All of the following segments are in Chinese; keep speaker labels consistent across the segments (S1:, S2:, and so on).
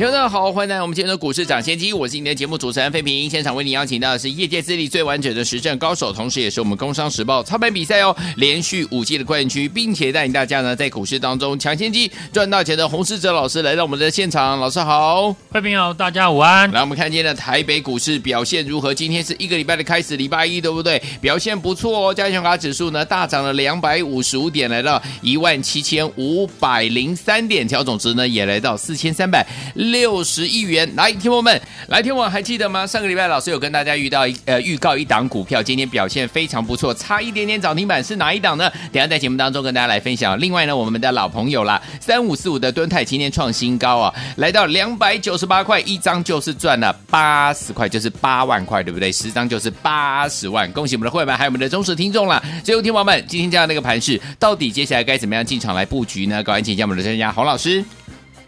S1: 听众好，欢迎来到我们今天的股市抢先机，我是你的节目主持人费平。现场为你邀请到的是业界资历最完整的实战高手，同时也是我们工商时报操盘比赛哦连续五季的冠军，并且带领大家呢在股市当中抢先机赚大钱的洪世哲老师来到我们的现场。老师好，
S2: 费平好，大家午安。
S1: 来，我们看今天的台北股市表现如何？今天是一个礼拜的开始，礼拜一对不对？表现不错哦，加权卡指数呢大涨了两百五十五点，来到一万七千五百零三点，调总值呢也来到四千三百。六十亿元，来，听我们，来听我，还记得吗？上个礼拜老师有跟大家遇到一呃预告一档股票，今天表现非常不错，差一点点涨停板，是哪一档呢？等下在节目当中跟大家来分享。另外呢，我们的老朋友啦，三五四五的敦泰今天创新高啊，来到两百九十八块一张，就是赚了八十块，就是八万块，对不对？十张就是八十万，恭喜我们的会员还有我们的忠实听众啦。最后听友们，今天这样的一个盘势，到底接下来该怎么样进场来布局呢？赶快请教我们的专家洪老师。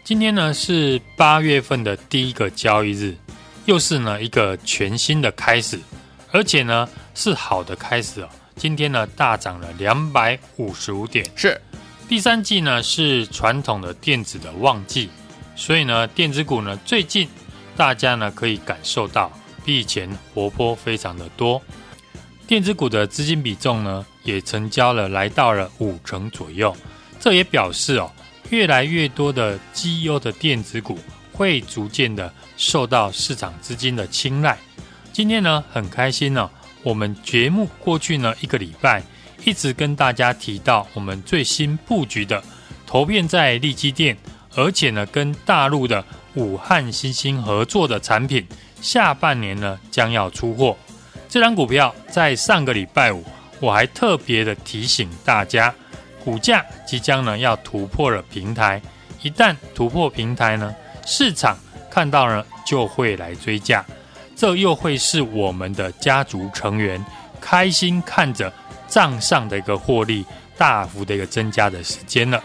S2: 今天呢是八月份的第一个交易日，又是呢一个全新的开始，而且呢是好的开始哦。今天呢大涨了两百五十五点，
S1: 是
S2: 第三季呢是传统的电子的旺季，所以呢电子股呢最近大家呢可以感受到比以前活泼非常的多，电子股的资金比重呢也成交了来到了五成左右，这也表示哦。越来越多的绩优的电子股会逐渐的受到市场资金的青睐。今天呢，很开心呢、我们节目过去呢一个礼拜一直跟大家提到我们最新布局的投片在利基电，而且呢跟大陆的武汉新兴合作的产品，下半年呢将要出货。这张股票在上个礼拜五，我还特别的提醒大家。股价即将呢要突破了平台，一旦突破平台呢，市场看到呢就会来追价，这又会是我们的家族成员开心看着账上的一个获利大幅的一个增加的时间了。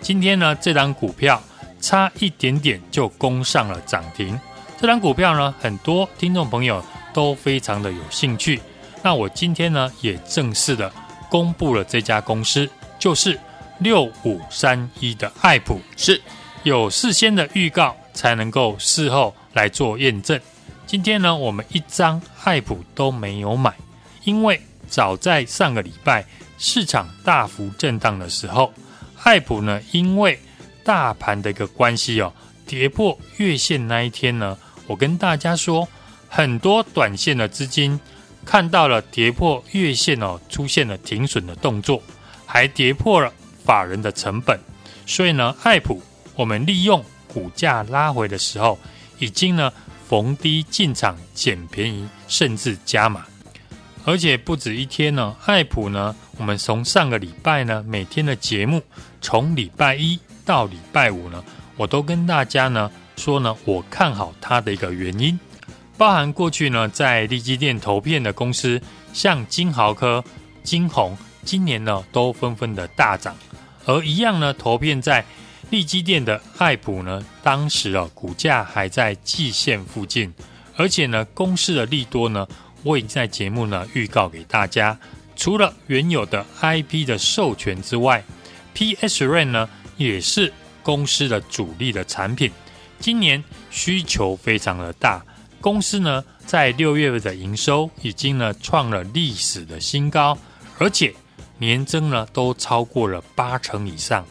S2: 今天呢这档股票差一点点就攻上了涨停，这档股票呢很多听众朋友都非常的有兴趣，那我今天呢也正式的公布了这家公司。就是六五三一的爱普，
S1: 是
S2: 有事先的预告才能够事后来做验证。今天呢，我们一张爱普都没有买，因为早在上个礼拜市场大幅震荡的时候，爱普呢因为大盘的一个关系哦，跌破月线那一天呢，我跟大家说，很多短线的资金看到了跌破月线哦，出现了停损的动作。还跌破了法人的成本，所以呢，爱普我们利用股价拉回的时候，已经呢逢低进场捡便宜，甚至加码，而且不止一天呢。爱普呢，我们从上个礼拜呢，每天的节目，从礼拜一到礼拜五呢，我都跟大家呢说呢，我看好它的一个原因，包含过去呢在力积电投片的公司，像金豪科、金鸿。今年呢，都纷纷的大涨，而一样呢，投片在利基店的爱普呢，当时啊，股价还在季线附近，而且呢，公司的利多呢，我已经在节目呢预告给大家。除了原有的 IP 的授权之外，PSRAN 呢，也是公司的主力的产品。今年需求非常的大，公司呢，在六月份的营收已经呢创了历史的新高，而且。年增呢都超过了八成以上，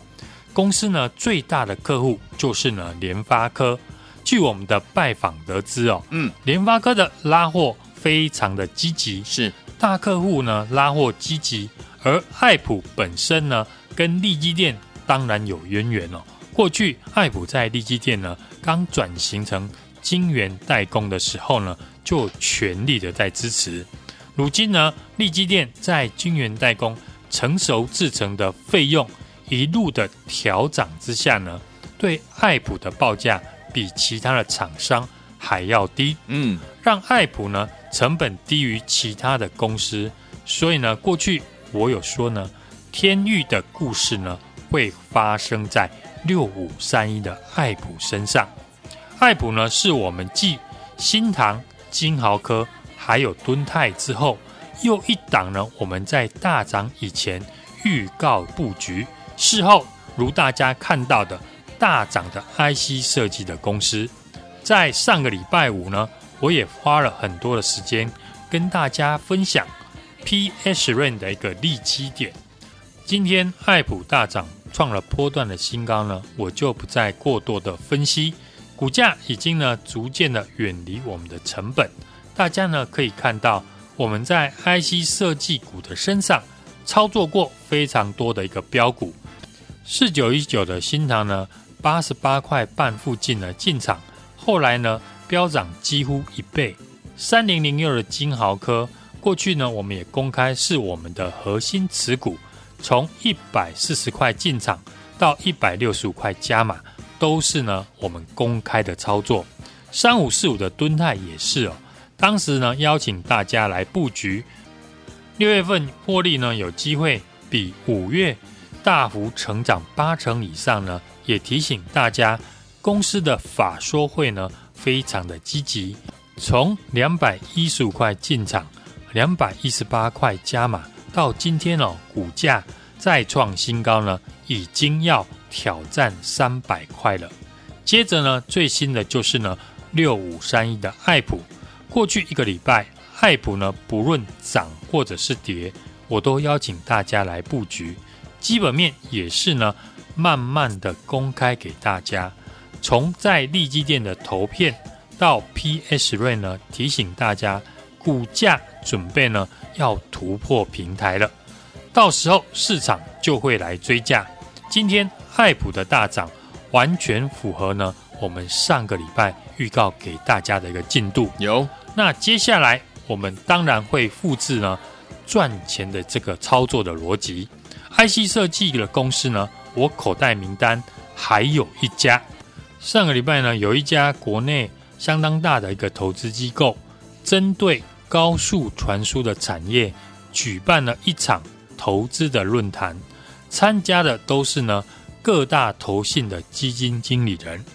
S2: 公司呢最大的客户就是呢联发科。据我们的拜访得知哦，嗯，联发科的拉货非常的积极，
S1: 是
S2: 大客户呢拉货积极，而爱普本身呢跟力积电当然有渊源哦。过去爱普在力积电呢刚转型成晶圆代工的时候呢，就全力的在支持。如今呢，力积电在晶圆代工。成熟制成的费用一路的调涨之下呢，对爱普的报价比其他的厂商还要低，嗯，让爱普呢成本低于其他的公司，所以呢，过去我有说呢，天域的故事呢会发生在六五三一的爱普身上。爱普呢是我们继新唐、金豪科还有敦泰之后，又一档呢我们在大涨以前预告布局，事后如大家看到的大涨的 IC 设计的公司。在上个礼拜五呢，我也花了很多的时间跟大家分享。PSRAM 的一个利基点，今天爱普大涨创了波段的新高呢，我就不再过多的分析，股价已经呢逐渐的远离我们的成本，大家呢可以看到我们在 IC 设计股的身上操作过非常多的一个标股，四九一九的新唐呢八十八块半附近呢进场，后来呢飙涨几乎一倍，三零零六的金豪科。过去呢，我们也公开是我们的核心持股，从一百四十块进场到一百六十五块加码，都是呢我们公开的操作。三五四五的敦泰也是哦，当时呢邀请大家来布局，六月份获利呢有机会比五月大幅成长八成以上呢，也提醒大家公司的法说会呢非常的积极，从两百一十五块进场。两百一十八块加码，到今天哦，股价再创新高呢，已经要挑战三百块了。接着呢，最新的就是呢，六五三一的爱普。过去一个礼拜，爱普呢不论涨或者是跌，我都邀请大家来布局。基本面也是呢，慢慢的公开给大家。从在利基店的投片到 PSRAM 呢，提醒大家。股价准备呢要突破平台了，到时候市场就会来追价。今天爱普的大涨完全符合呢我们上个礼拜预告给大家的一个进度。
S1: 有，
S2: 那接下来我们当然会复制呢赚钱的这个操作的逻辑。IC 设计的公司呢，我口袋名单还有一家。上个礼拜呢有一家国内相当大的一个投资机构针对。高速传输的产业举办了一场投资的论坛，参加的都是呢各大投信的基金经理人，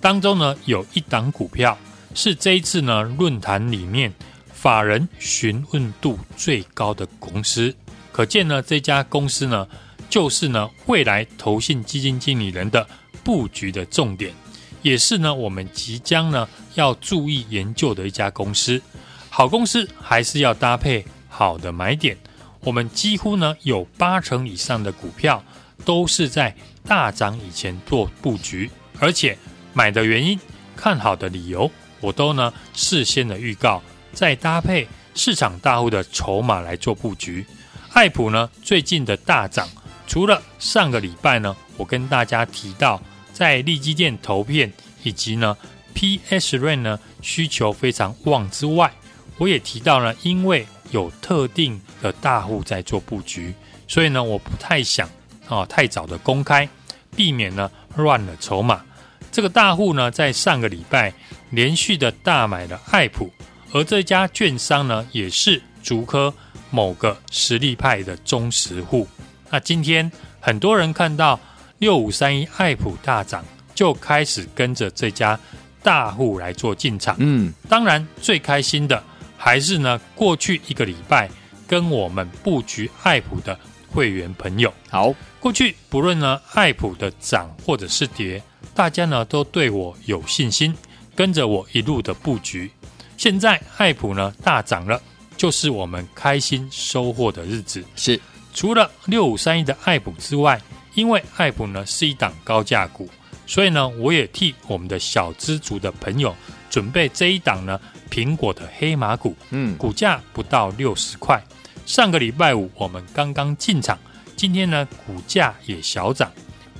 S2: 当中呢有一档股票是这一次呢论坛里面法人询问度最高的公司，可见呢这家公司呢就是呢未来投信基金经理人的布局的重点，也是呢我们即将呢要注意研究的一家公司。好公司还是要搭配好的买点。我们几乎呢有八成以上的股票都是在大涨以前做布局，而且买的原因、看好的理由，我都呢事先的预告，再搭配市场大户的筹码来做布局。爱普呢最近的大涨，除了上个礼拜呢我跟大家提到在利基店投片以及呢 PSRAM 呢需求非常旺之外，我也提到了，因为有特定的大户在做布局，所以呢，我不太想啊太早的公开，避免呢乱了筹码。这个大户呢，在上个礼拜连续的大买了爱普，而这家券商呢，也是竹科某个实力派的忠实户。那今天很多人看到六五三一爱普大涨，就开始跟着这家大户来做进场。嗯，当然最开心的。还是呢，过去一个礼拜跟我们布局爱普的会员朋友，
S1: 好，
S2: 过去不论呢爱普的涨或者是跌，大家呢都对我有信心，跟着我一路的布局。现在爱普呢大涨了，就是我们开心收获的日子。
S1: 是，
S2: 除了六五三一的爱普之外，因为爱普呢是一档高价股，所以呢我也替我们的小资族的朋友准备这一档呢。苹果的黑马股，嗯，股价不到六十块。上个礼拜五我们刚刚进场，今天呢股价也小涨。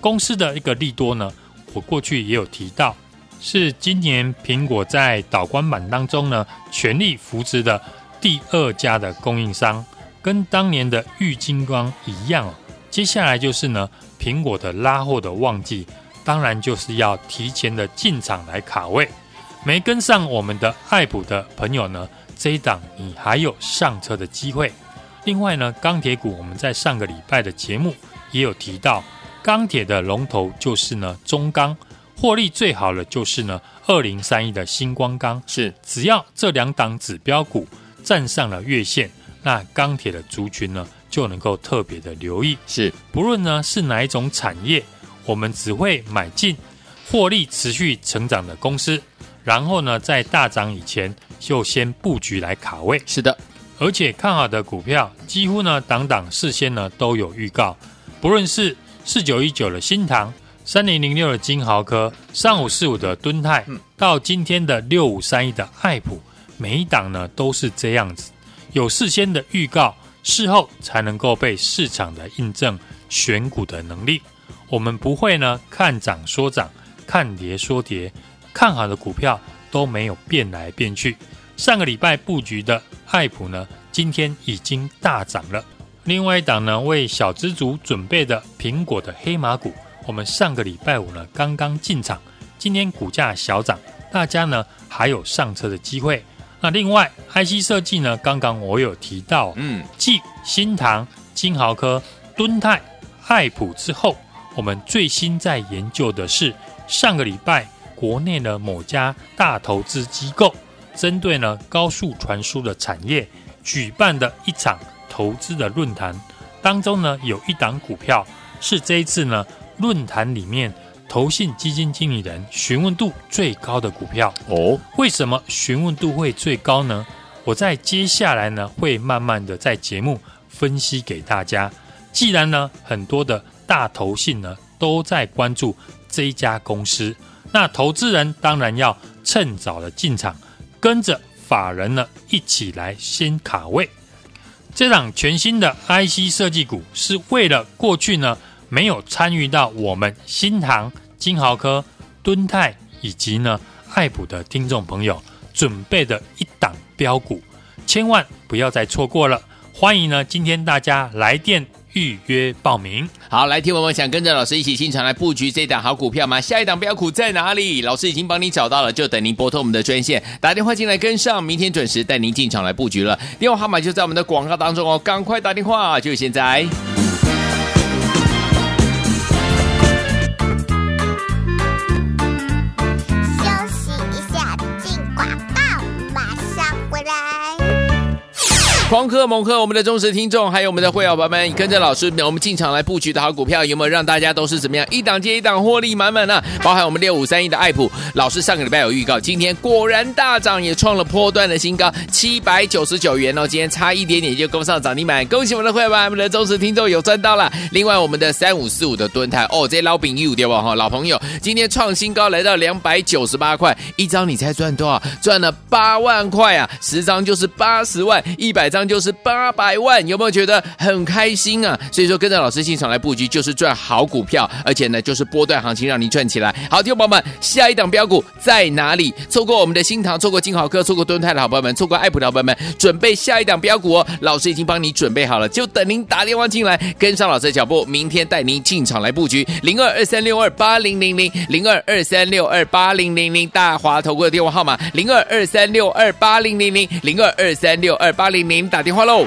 S2: 公司的一个利多呢，我过去也有提到，是今年苹果在导光板当中呢全力扶持的第二家的供应商，跟当年的玉晶光一样。接下来就是呢苹果的拉货的旺季，当然就是要提前的进场来卡位。没跟上我们的爱普的朋友呢，这一档你还有上车的机会。另外呢，钢铁股我们在上个礼拜的节目也有提到，钢铁的龙头就是呢中钢，获利最好的就是呢二零三一的新光钢。
S1: 是，
S2: 只要这两档指标股站上了月线，那钢铁的族群呢就能够特别的留意。
S1: 是，
S2: 不论呢是哪一种产业，我们只会买进获利持续成长的公司，然后呢在大涨以前就先布局来卡位。
S1: 是的。
S2: 而且看好的股票，几乎呢档档事先呢都有预告，不论是四九一九的新塘、三零零六的金豪科、三五四五的敦泰，到今天的六五三一的爱普，每一档呢都是这样子，有事先的预告，事后才能够被市场的印证选股的能力。我们不会呢看涨说涨，看跌说跌，看好的股票都没有变来变去。上个礼拜布局的爱普呢，今天已经大涨了。另外一档呢，为小资族准备的苹果的黑马股，我们上个礼拜五呢刚刚进场，今天股价小涨，大家呢还有上车的机会。那另外 IC 设计呢，刚刚我有提到，嗯，继新唐、金豪科、敦泰、爱普之后，我们最新在研究的是上个礼拜国内的某家大投资机构。针对呢高速传输的产业举办的一场投资的论坛当中呢，有一档股票是这一次呢论坛里面投信基金经理人询问度最高的股票哦。为什么询问度会最高呢？我在接下来呢会慢慢的在节目分析给大家。既然呢很多的大投信呢都在关注这一家公司，那投资人当然要趁早的进场。跟着法人呢一起来先卡位，这档全新的 IC 设计股是为了过去呢没有参与到我们新唐、金豪科、敦泰以及呢爱普的听众朋友准备的一档标股，千万不要再错过了。欢迎呢今天大家来电。预约报名，
S1: 好，来听我们想跟着老师一起进场来布局这档好股票吗？下一档标股在哪里？老师已经帮你找到了，就等您拨通我们的专线，打电话进来跟上，明天准时带您进场来布局了。电话号码就在我们的广告当中哦，赶快打电话，就现在。狂喝猛喝，我们的忠实听众，还有我们的会员朋友们，跟着老师，我们进场来布局的好股票，有没有让大家都是怎么样一档接一档获利满满呢？包含我们六五三一的爱普，老师上个礼拜有预告，今天果然大涨，也创了波段的新高，七百九十九元哦，今天差一点点就攻上涨停板，恭喜我们的会员们，我们的忠实听众有赚到了。另外，我们的三五四五的蹲台，哦，这老饼一五对吧？哈，老朋友，今天创新高，来到两百九十八块一张，你猜赚多少？赚了八万块啊！十张就是八十万，一百张。就是八百万，有没有觉得很开心啊？所以说跟着老师进场来布局，就是赚好股票，而且呢，就是波段行情让你赚起来。好，听众朋友们，下一档标股在哪里？错过我们的新塘，错过金豪科，错过敦泰的好朋友们，错过爱普的好朋友们，准备下一档标股哦！老师已经帮你准备好了，就等您打电话进来，跟上老师的脚步，明天带您进场来布局。零二二三六二八零零零，零二二三六二八零零零，大华投顾的电话号码零二二三六二八零零零，零二二三六二八零零。打电话喽！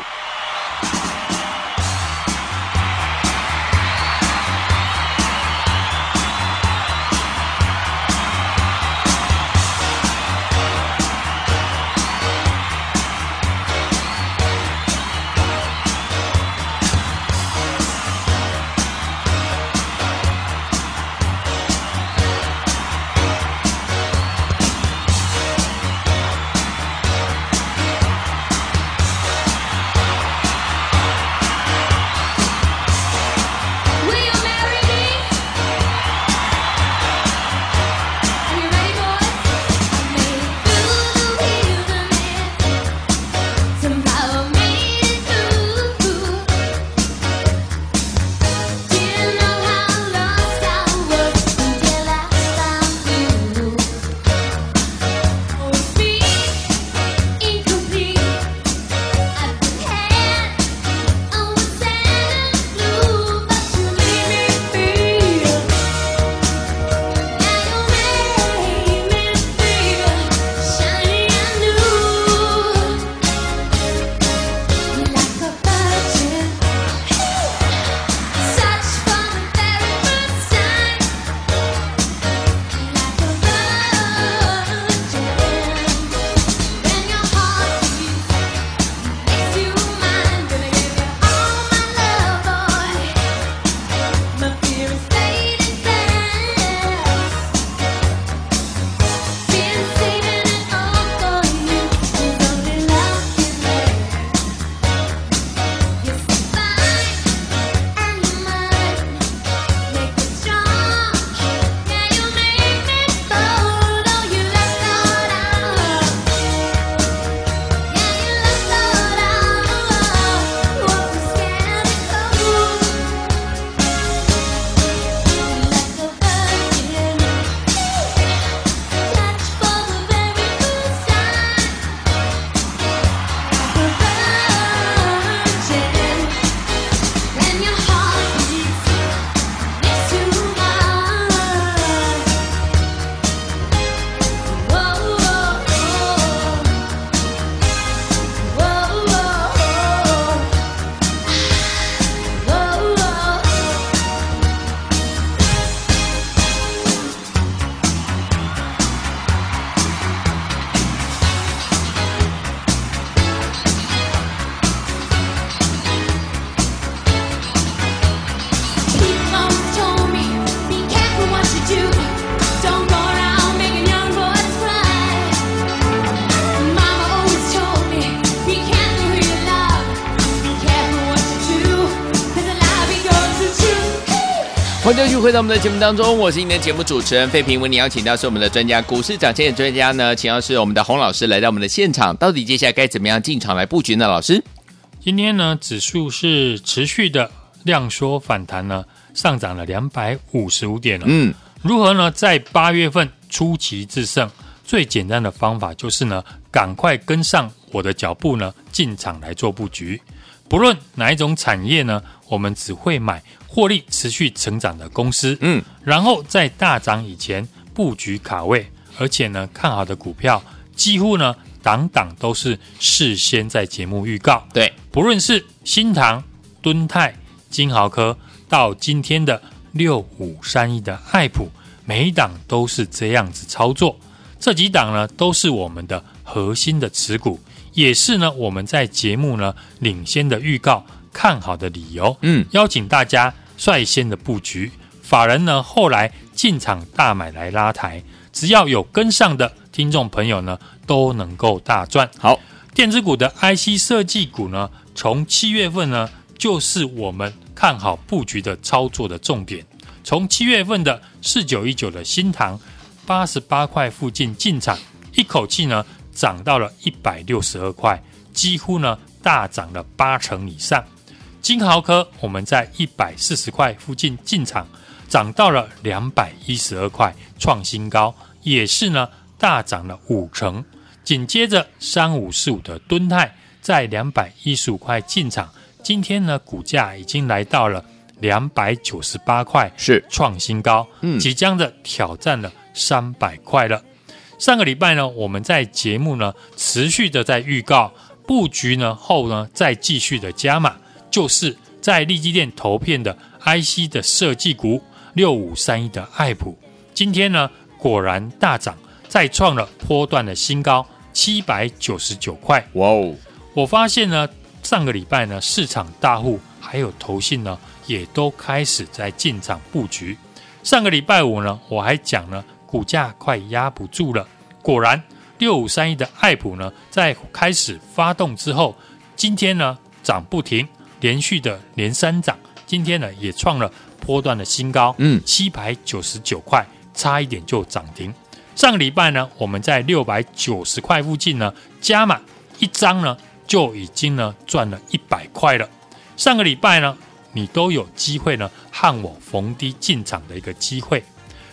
S1: 回到我们的节目当中，我是今天的节目主持人费平。为你邀请到是我们的专家，股市涨跌的专家呢，请到是我们的洪老师来到我们的现场。到底接下来该怎么样进场来布局呢？老师，
S2: 今天呢，指数是持续的量缩反弹呢，上涨了两百五十五点了。嗯，如何呢？在八月份出奇制胜，最简单的方法就是呢，赶快跟上我的脚步呢，进场来做布局。不论哪一种产业呢，我们只会买。获利持续成长的公司，嗯，然后在大涨以前布局卡位，而且呢，看好的股票几乎呢，档档都是事先在节目预告。
S1: 对，
S2: 不论是新塘、敦泰、金豪科，到今天的六五三一的爱普，每一档都是这样子操作。这几档呢，都是我们的核心的持股，也是呢，我们在节目呢领先的预告看好的理由。嗯，邀请大家。率先的布局，法人呢后来进场大买来拉抬，只要有跟上的听众朋友呢，都能够大赚。
S1: 好，
S2: 电子股的 IC 设计股呢，从七月份呢就是我们看好布局的操作的重点。从七月份的四九一九的新塘八十八块附近进场，一口气呢涨到了一百六十二块，几乎呢大涨了八成以上。金豪科，我们在一百四十块附近进场，涨到了两百一十二块，创新高，也是呢大涨了五成。紧接着三五四五的吨泰，在两百一十五块进场，今天呢股价已经来到了两百九十八块，
S1: 是
S2: 创新高，嗯，即将的挑战了三百块了。上个礼拜呢，我们在节目呢持续的在预告布局呢后呢再继续的加码。就是在利基店投片的 IC 的设计股六五三一的爱普，今天呢果然大涨，再创了波段的新高七百九十九块。哇哦！我发现呢，上个礼拜呢，市场大户还有投信呢，也都开始在进场布局。上个礼拜五呢，我还讲呢，股价快压不住了。果然，六五三一的爱普呢，在开始发动之后，今天呢涨不停。连续的连三涨，今天呢也创了波段的新高，嗯，七百九十九块，差一点就涨停。上个礼拜呢，我们在六百九十块附近呢加满一张呢，就已经呢赚了一百块了。上个礼拜呢，你都有机会呢和我逢低进场的一个机会。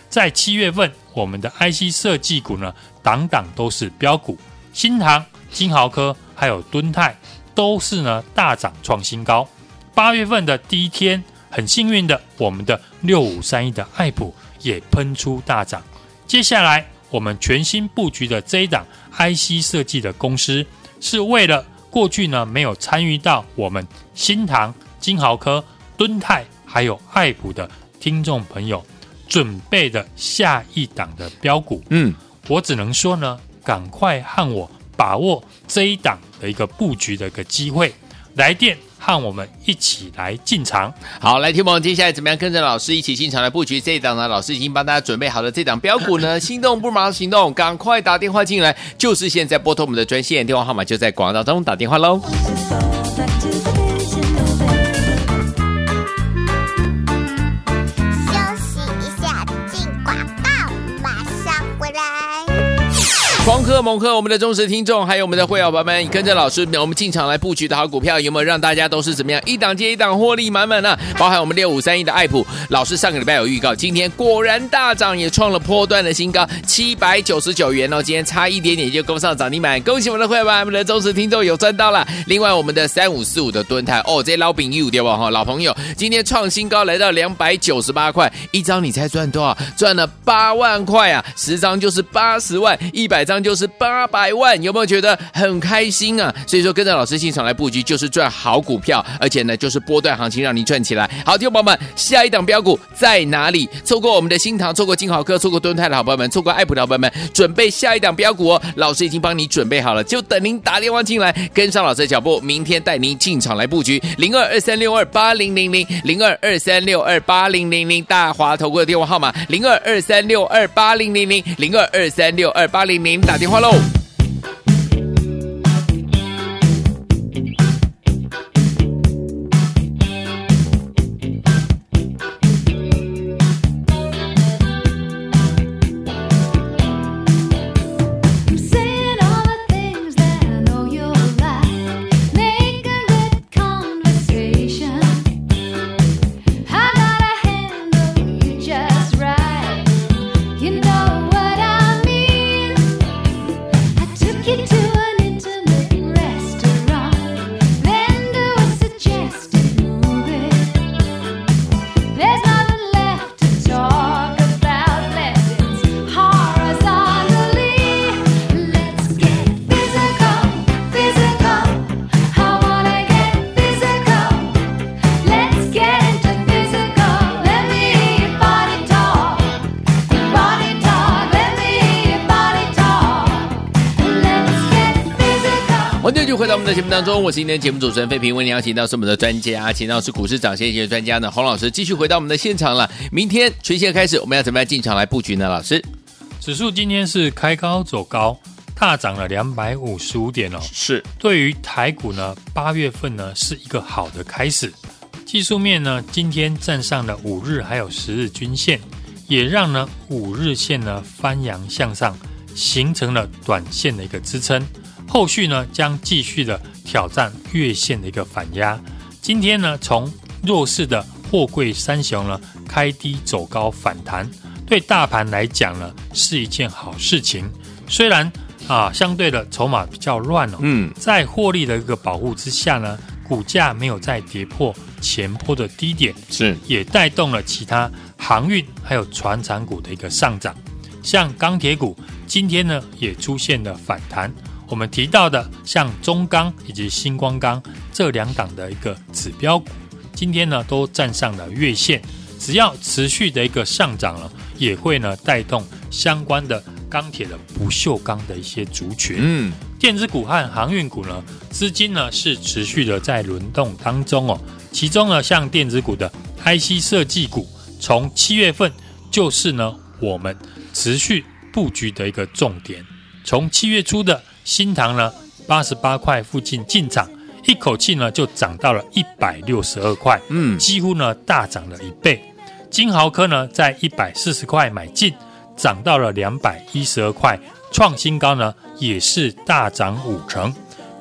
S2: 在七月份，我们的 IC 设计股呢，档档都是标股，新唐、金豪科还有敦泰。都是呢大涨创新高，八月份的第一天，很幸运的，我们的六五三一的爱普也喷出大涨。接下来我们全新布局的这一档 IC 设计的公司，是为了过去呢没有参与到我们新唐、金豪科、敦泰还有爱普的听众朋友准备的下一档的标股。嗯，我只能说呢，赶快和我。把握这一档的一个布局的一个机会，来电和我们一起来进场。
S1: 好，来听我们接下来怎么样跟着老师一起进场来布局这一档呢？老师已经帮大家准备好了这档标股呢，心动不马上行动，赶快打电话进来，就是现在拨通我们的专线电话号码，就在广告当中打电话喽。狂喝猛喝，我们的忠实听众，还有我们的会员朋友们，跟着老师，我们进场来布局的好股票，有没有让大家都是怎么样一档接一档获利满满呢？包含我们六五三一的爱普，老师上个礼拜有预告，今天果然大涨，也创了波段的新高，七百九十九元哦，今天差一点点就攻上涨停板，恭喜我们的会员宝宝们的忠实听众有赚到了。另外，我们的三五四五的蹲台，哦，这老饼又对吧？哈，老朋友，今天创新高来到两百九十八块一张，你猜赚多少？赚了八万块啊！十张就是八十万，一百张张。就是八百万，有没有觉得很开心啊？所以说跟着老师进场来布局，就是赚好股票，而且呢，就是波段行情让你赚起来。好，听众朋友们，下一档标股在哪里？错过我们的新塘，错过金好客，错过敦泰的好朋友们，错过爱普的好朋友们，准备下一档标股哦！老师已经帮你准备好了，就等您打电话进来，跟上老师的脚步，明天带您进场来布局。零二二三六二八零零零零二二三六二八零零零大华投顾的电话号码零二二三六二八零零零零二二三六二八零零。打电话喽！回到我们的节目当中，我是今天节目主持人费平，为您邀请到是我们的专家，请到是股市涨先机的专家呢，洪老师继续回到我们的现场了。明天全线开始，我们要怎么样进场来布局呢？老师，
S2: 指数今天是开高走高，大涨了两百五十五点哦。
S1: 是
S2: 对于台股呢，八月份呢是一个好的开始。技术面呢，今天站上了五日还有十日均线，也让呢五日线呢翻扬向上，形成了短线的一个支撑。后续呢将继续的挑战月线的一个反压。今天呢从弱势的货柜三雄呢开低走高反弹，对大盘来讲呢是一件好事情。虽然啊相对的筹码比较乱哦，嗯，在获利的一个保护之下呢。股价没有再跌破前波的低点，
S1: 是
S2: 也带动了其他航运还有船产股的一个上涨。像钢铁股今天呢也出现了反弹。我们提到的像中钢以及新光钢这两档的一个指标股，今天呢都站上了月线。只要持续的一个上涨了，也会呢带动相关的钢铁的不锈钢的一些族群。嗯。电子股和航运股呢，资金呢是持续的在轮动当中哦。其中呢，像电子股的 IC 设计股，从七月份就是呢我们持续布局的一个重点。从七月初的新塘呢八十八块附近进场，一口气呢就涨到了一百六十二块，嗯，几乎呢大涨了一倍。金豪科呢在一百四十块买进，涨到了两百一十二块。创新高呢，也是大涨五成。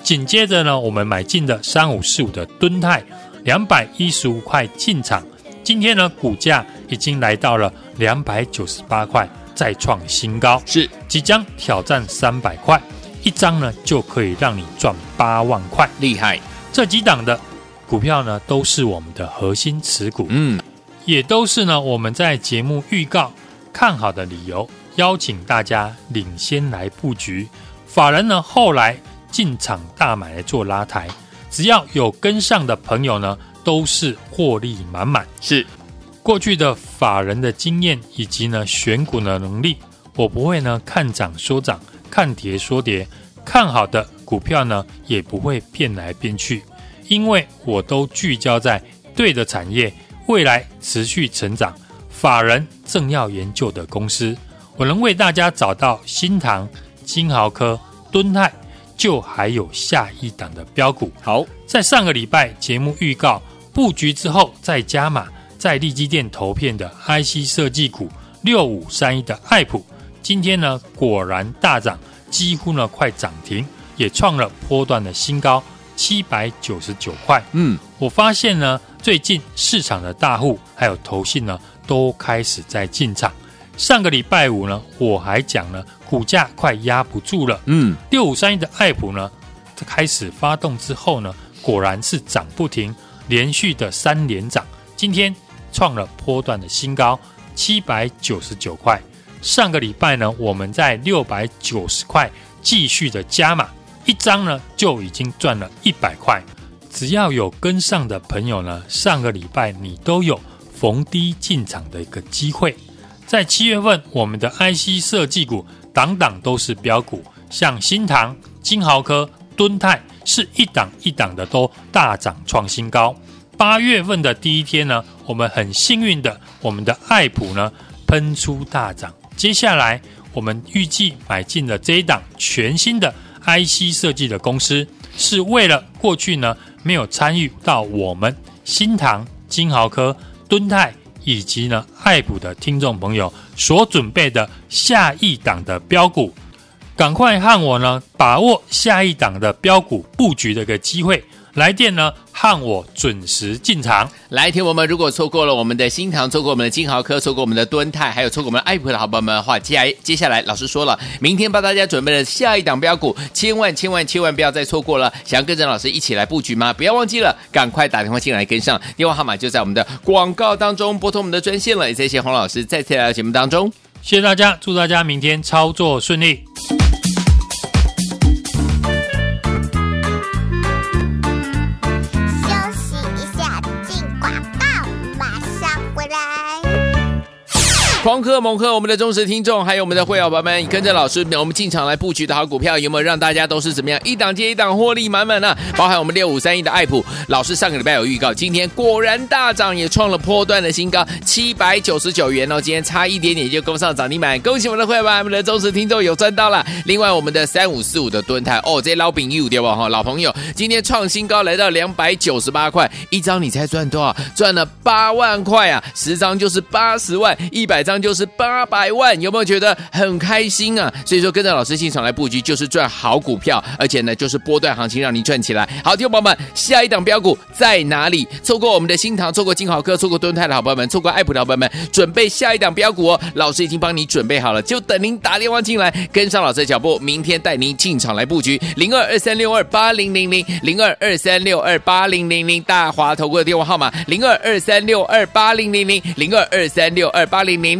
S2: 紧接着呢，我们买进的三五四五的敦泰，两百一十五块进场，今天呢，股价已经来到了两百九十八块，再创新高，
S1: 是
S2: 即将挑战三百块，一张呢就可以让你赚八万块，
S1: 厉害！
S2: 这几档的股票呢，都是我们的核心持股，嗯，也都是呢我们在节目预告看好的理由。邀请大家领先来布局，法人呢后来进场大买来做拉抬，只要有跟上的朋友呢，都是获利满满。
S1: 是
S2: 过去的法人的经验以及呢选股的能力，我不会呢看涨说涨，看跌说跌，看好的股票呢也不会变来变去，因为我都聚焦在对的产业，未来持续成长，法人正要研究的公司。我能为大家找到新塘、金豪科、敦泰，就还有下一档的标股。
S1: 好，
S2: 在上个礼拜节目预告布局之后再加码，在利基店投片的 IC 设计股六五三一的爱普，今天呢果然大涨，几乎呢快涨停，也创了波段的新高七百九十九块。嗯，我发现呢最近市场的大户还有投信呢都开始在进场。上个礼拜五呢，我还讲了，股价快压不住了。嗯，六五三一的爱普呢，开始发动之后呢，果然是涨不停，连续的三连涨。今天创了波段的新高，七百九十九块。上个礼拜呢，我们在六百九十块继续的加码，一张呢就已经赚了一百块。只要有跟上的朋友呢，上个礼拜你都有逢低进场的一个机会。在七月份，我们的 IC 设计股档档都是标股，像新唐、金豪科、敦泰是一档一档的都大涨创新高。八月份的第一天呢，我们很幸运的，我们的爱普呢喷出大涨。接下来我们预计买进了这一档全新的 IC 设计的公司，是为了过去呢没有参与到我们新唐、金豪科、敦泰。以及呢，爱普的听众朋友所准备的下一档的标股，赶快和我呢把握下一档的标股布局的一个机会。来电呢，和我准时进场。
S1: 来听我们，如果错过了我们的新塘，错过我们的金豪科，错过我们的敦泰，还有错过我们的爱普的好朋友们的话，接下来接下来老师说了，明天帮大家准备了下一档标股，千万千万千万不要再错过了。想要跟着老师一起来布局吗？不要忘记了，赶快打电话进来跟上，电话号码就在我们的广告当中，拨通我们的专线了。也谢谢洪老师再次来到节目当中，
S2: 谢谢大家，祝大家明天操作顺利。
S1: 狂喝猛喝，我们的忠实听众，还有我们的会员朋友们，跟着老师，我们进场来布局的好股票，有没有让大家都是怎么样一档接一档获利满满呢？包含我们六五三一的爱普，老师上个礼拜有预告，今天果然大涨，也创了波段的新高，七百九十九元哦，今天差一点点就攻上涨停板，恭喜我们的会员们，我们的忠实听众有赚到了。另外，我们的三五四五的蹲台，哦，这老朋友对吧？哈，老朋友，今天创新高，来到两百九十八块一张，你猜赚多少？赚了八万块啊！十张就是八十万，一百张。就是八百万，有没有觉得很开心啊？所以说跟着老师进场来布局，就是赚好股票，而且呢，就是波段行情让你赚起来。好，听众朋友们，下一档标股在哪里？错过我们的新塘，错过金豪科，错过敦泰的好朋友们，错过爱普的好朋友们，准备下一档标股哦！老师已经帮你准备好了，就等您打电话进来，跟上老师的脚步，明天带您进场来布局。零二二三六二八零零零零二二三六二八零零零大华投顾的电话号码零二二三六二八零零零零二二三六二八零零。